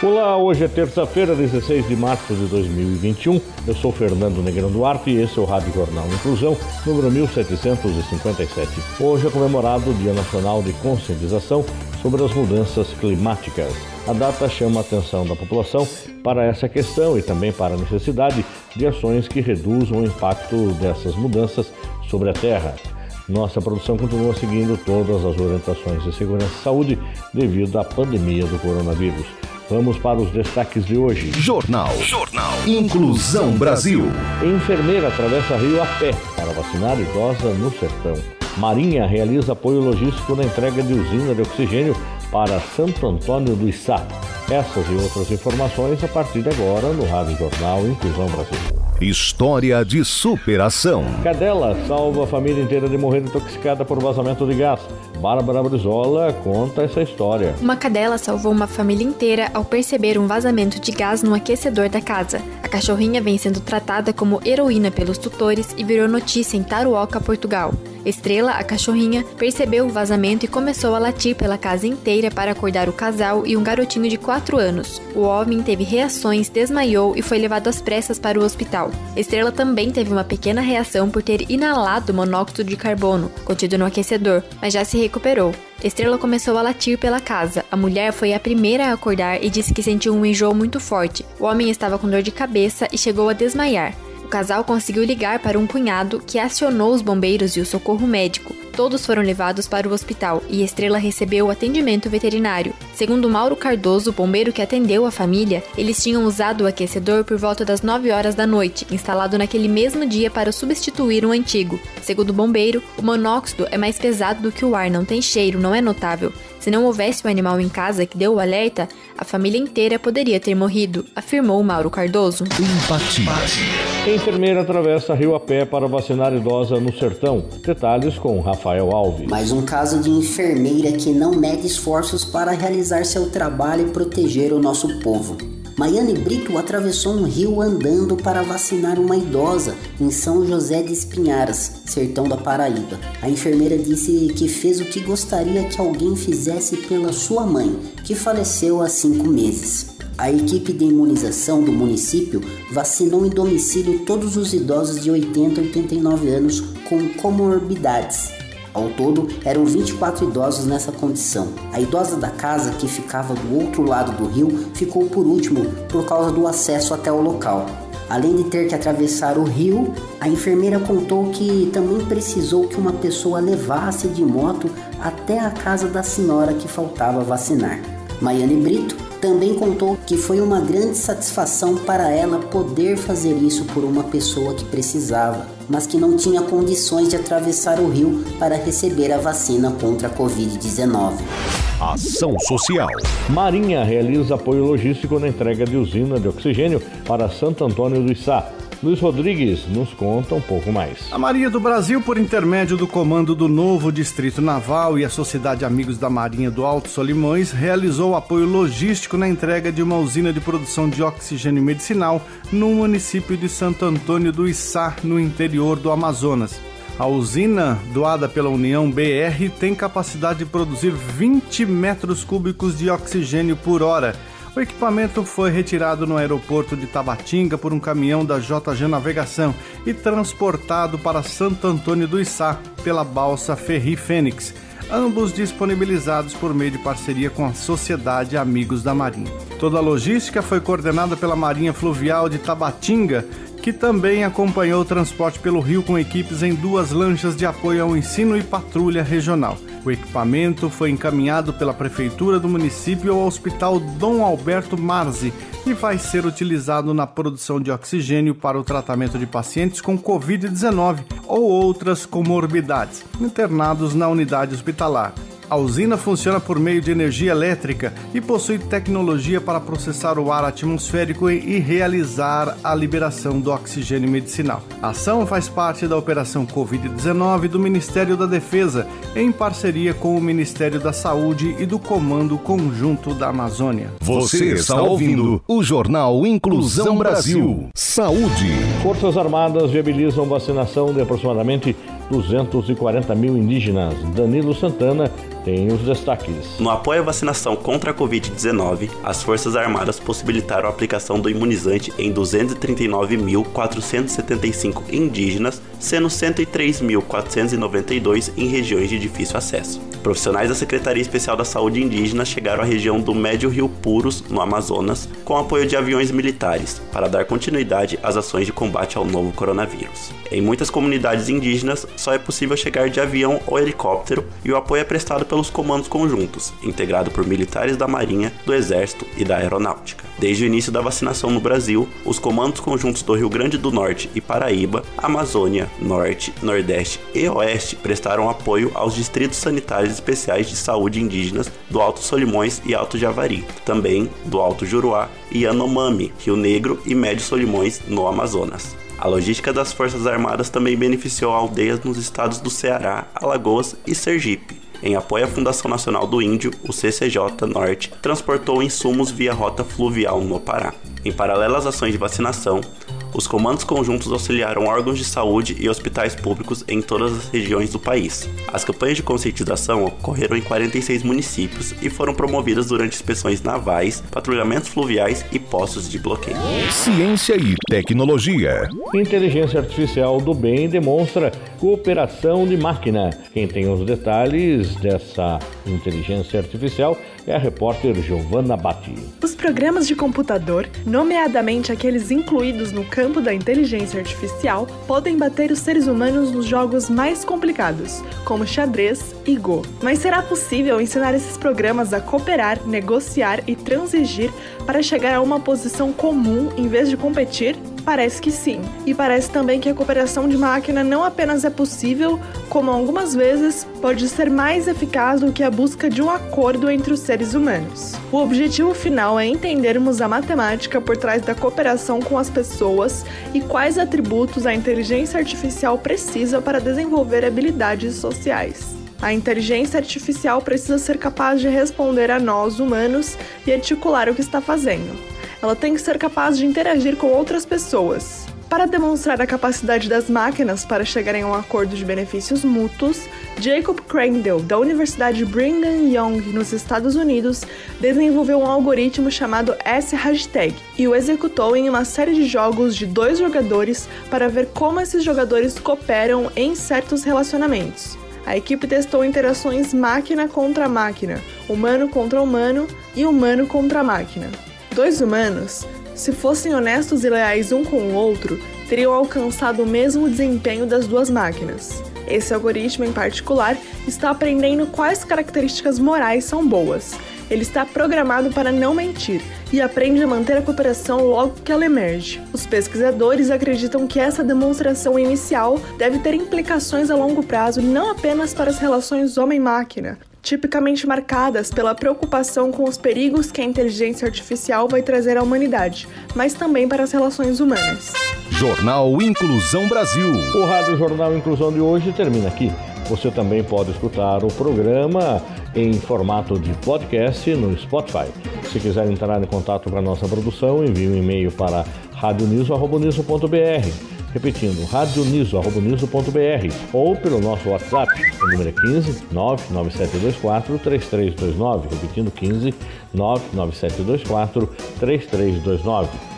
Olá, hoje é terça-feira, 16 de março de 2021. Eu sou Fernando Negrão Duarte e esse é o Rádio Jornal Inclusão, número 1757. Hoje é comemorado o Dia Nacional de Conscientização sobre as Mudanças Climáticas. A data chama a atenção da população para essa questão e também para a necessidade de ações que reduzam o impacto dessas mudanças sobre a Terra. Nossa produção continua seguindo todas as orientações de segurança e saúde devido à pandemia do coronavírus. Vamos para os destaques de hoje. Jornal. Jornal. Inclusão Brasil. Enfermeira atravessa Rio a pé para vacinar idosa no sertão. Marinha realiza apoio logístico na entrega de usina de oxigênio para Santo Antônio do Içá. Essas e outras informações a partir de agora no Rádio Jornal Inclusão Brasil. História de superação. Cadela salva a família inteira de morrer intoxicada por vazamento de gás. Bárbara Brizola conta essa história. Uma cadela salvou uma família inteira ao perceber um vazamento de gás no aquecedor da casa. A cachorrinha vem sendo tratada como heroína pelos tutores e virou notícia em Taruoca, Portugal. Estrela, a cachorrinha, percebeu o vazamento e começou a latir pela casa inteira para acordar o casal e um garotinho de 4 anos. O homem teve reações, desmaiou e foi levado às pressas para o hospital. Estrela também teve uma pequena reação por ter inalado monóxido de carbono contido no aquecedor, mas já se recuperou. Estrela começou a latir pela casa. A mulher foi a primeira a acordar e disse que sentiu um enjoo muito forte. O homem estava com dor de cabeça e chegou a desmaiar. O casal conseguiu ligar para um cunhado que acionou os bombeiros e o socorro médico. Todos foram levados para o hospital e Estrela recebeu atendimento veterinário. Segundo Mauro Cardoso, bombeiro que atendeu a família, eles tinham usado o aquecedor por volta das 9 horas da noite, instalado naquele mesmo dia para substituir um antigo. Segundo o bombeiro, o monóxido é mais pesado do que o ar, não tem cheiro, não é notável. Se não houvesse o animal em casa que deu o alerta, a família inteira poderia ter morrido, afirmou Mauro Cardoso. Empatia. Enfermeira atravessa Rio a pé para vacinar idosa no sertão. Detalhes com Rafael Alves. Mais um caso de enfermeira que não mede esforços para realizar seu trabalho e proteger o nosso povo. Maiane Brito atravessou um rio andando para vacinar uma idosa em São José de Espinharas, sertão da Paraíba. A enfermeira disse que fez o que gostaria que alguém fizesse pela sua mãe, que faleceu há cinco meses. A equipe de imunização do município vacinou em domicílio todos os idosos de 80 a 89 anos com comorbidades ao todo, eram 24 idosos nessa condição. A idosa da casa, que ficava do outro lado do rio, ficou por último por causa do acesso até o local. Além de ter que atravessar o rio, a enfermeira contou que também precisou que uma pessoa levasse de moto até a casa da senhora que faltava vacinar. Maiane Brito também contou que foi uma grande satisfação para ela poder fazer isso por uma pessoa que precisava, mas que não tinha condições de atravessar o rio para receber a vacina contra a Covid-19. Ação Social. Marinha realiza apoio logístico na entrega de usina de oxigênio para Santo Antônio do Içá. Luiz Rodrigues nos conta um pouco mais. A Marinha do Brasil, por intermédio do comando do novo Distrito Naval e a Sociedade Amigos da Marinha do Alto Solimões, realizou apoio logístico na entrega de uma usina de produção de oxigênio medicinal no município de Santo Antônio do Içá, no interior do Amazonas. A usina, doada pela União BR, tem capacidade de produzir 20 metros cúbicos de oxigênio por hora o equipamento foi retirado no aeroporto de Tabatinga por um caminhão da JG Navegação e transportado para Santo Antônio do Içá pela balsa Ferri Fênix, ambos disponibilizados por meio de parceria com a Sociedade Amigos da Marinha. Toda a logística foi coordenada pela Marinha Fluvial de Tabatinga, que também acompanhou o transporte pelo rio com equipes em duas lanchas de apoio ao ensino e patrulha regional. O equipamento foi encaminhado pela Prefeitura do município ao Hospital Dom Alberto Marzi e vai ser utilizado na produção de oxigênio para o tratamento de pacientes com Covid-19 ou outras comorbidades, internados na unidade hospitalar. A usina funciona por meio de energia elétrica e possui tecnologia para processar o ar atmosférico e realizar a liberação do oxigênio medicinal. A ação faz parte da Operação Covid-19 do Ministério da Defesa, em parceria com o Ministério da Saúde e do Comando Conjunto da Amazônia. Você está ouvindo o Jornal Inclusão Brasil. Saúde. Forças Armadas viabilizam vacinação de aproximadamente 240 mil indígenas. Danilo Santana tem os destaques. No apoio à vacinação contra a Covid-19, as Forças Armadas possibilitaram a aplicação do imunizante em 239.475 indígenas, sendo 103.492 em regiões de difícil acesso. Profissionais da Secretaria Especial da Saúde Indígena chegaram à região do Médio Rio Puros, no Amazonas, com apoio de aviões militares, para dar continuidade às ações de combate ao novo coronavírus. Em muitas comunidades indígenas, só é possível chegar de avião ou helicóptero e o apoio é prestado pelos comandos conjuntos, integrado por militares da Marinha, do Exército e da Aeronáutica. Desde o início da vacinação no Brasil, os comandos conjuntos do Rio Grande do Norte e Paraíba, Amazônia, Norte, Nordeste e Oeste prestaram apoio aos distritos sanitários especiais de saúde indígenas do Alto Solimões e Alto Javari, também do Alto Juruá e Yanomami, Rio Negro e Médio Solimões, no Amazonas. A logística das Forças Armadas também beneficiou aldeias nos estados do Ceará, Alagoas e Sergipe. Em apoio à Fundação Nacional do Índio, o CCJ Norte transportou insumos via rota fluvial no Pará. Em paralelo às ações de vacinação, os comandos conjuntos auxiliaram órgãos de saúde e hospitais públicos em todas as regiões do país. As campanhas de conscientização ocorreram em 46 municípios e foram promovidas durante inspeções navais, patrulhamentos fluviais e postos de bloqueio. Ciência e tecnologia. Inteligência artificial do bem demonstra cooperação de máquina. Quem tem os detalhes dessa inteligência artificial é a repórter Giovanna Batti. Os programas de computador, nomeadamente aqueles incluídos no campo da inteligência artificial, podem bater os seres humanos nos jogos mais complicados, como xadrez e Go. Mas será possível ensinar esses programas a cooperar, negociar e transigir para chegar a uma posição comum em vez de competir? Parece que sim. E parece também que a cooperação de máquina não apenas é possível, como algumas vezes pode ser mais eficaz do que a busca de um acordo entre os seres humanos. O objetivo final é entendermos a matemática por trás da cooperação com as pessoas e quais atributos a inteligência artificial precisa para desenvolver habilidades sociais. A inteligência artificial precisa ser capaz de responder a nós, humanos, e articular o que está fazendo ela tem que ser capaz de interagir com outras pessoas. Para demonstrar a capacidade das máquinas para chegarem a um acordo de benefícios mútuos, Jacob Crandall, da Universidade Brigham Young, nos Estados Unidos, desenvolveu um algoritmo chamado S-Hashtag e o executou em uma série de jogos de dois jogadores para ver como esses jogadores cooperam em certos relacionamentos. A equipe testou interações máquina contra máquina, humano contra humano e humano contra máquina dois humanos, se fossem honestos e leais um com o outro, teriam alcançado o mesmo desempenho das duas máquinas. Esse algoritmo, em particular, está aprendendo quais características morais são boas. Ele está programado para não mentir e aprende a manter a cooperação logo que ela emerge. Os pesquisadores acreditam que essa demonstração inicial deve ter implicações a longo prazo não apenas para as relações homem-máquina, tipicamente marcadas pela preocupação com os perigos que a inteligência artificial vai trazer à humanidade, mas também para as relações humanas. Jornal Inclusão Brasil. O Rádio Jornal Inclusão de hoje termina aqui. Você também pode escutar o programa em formato de podcast no Spotify. Se quiser entrar em contato com a nossa produção, envie um e-mail para radioniso.br Repetindo, radioniso.br ou pelo nosso WhatsApp, o número é 15 99724 3329. Repetindo, 15 99724 3329.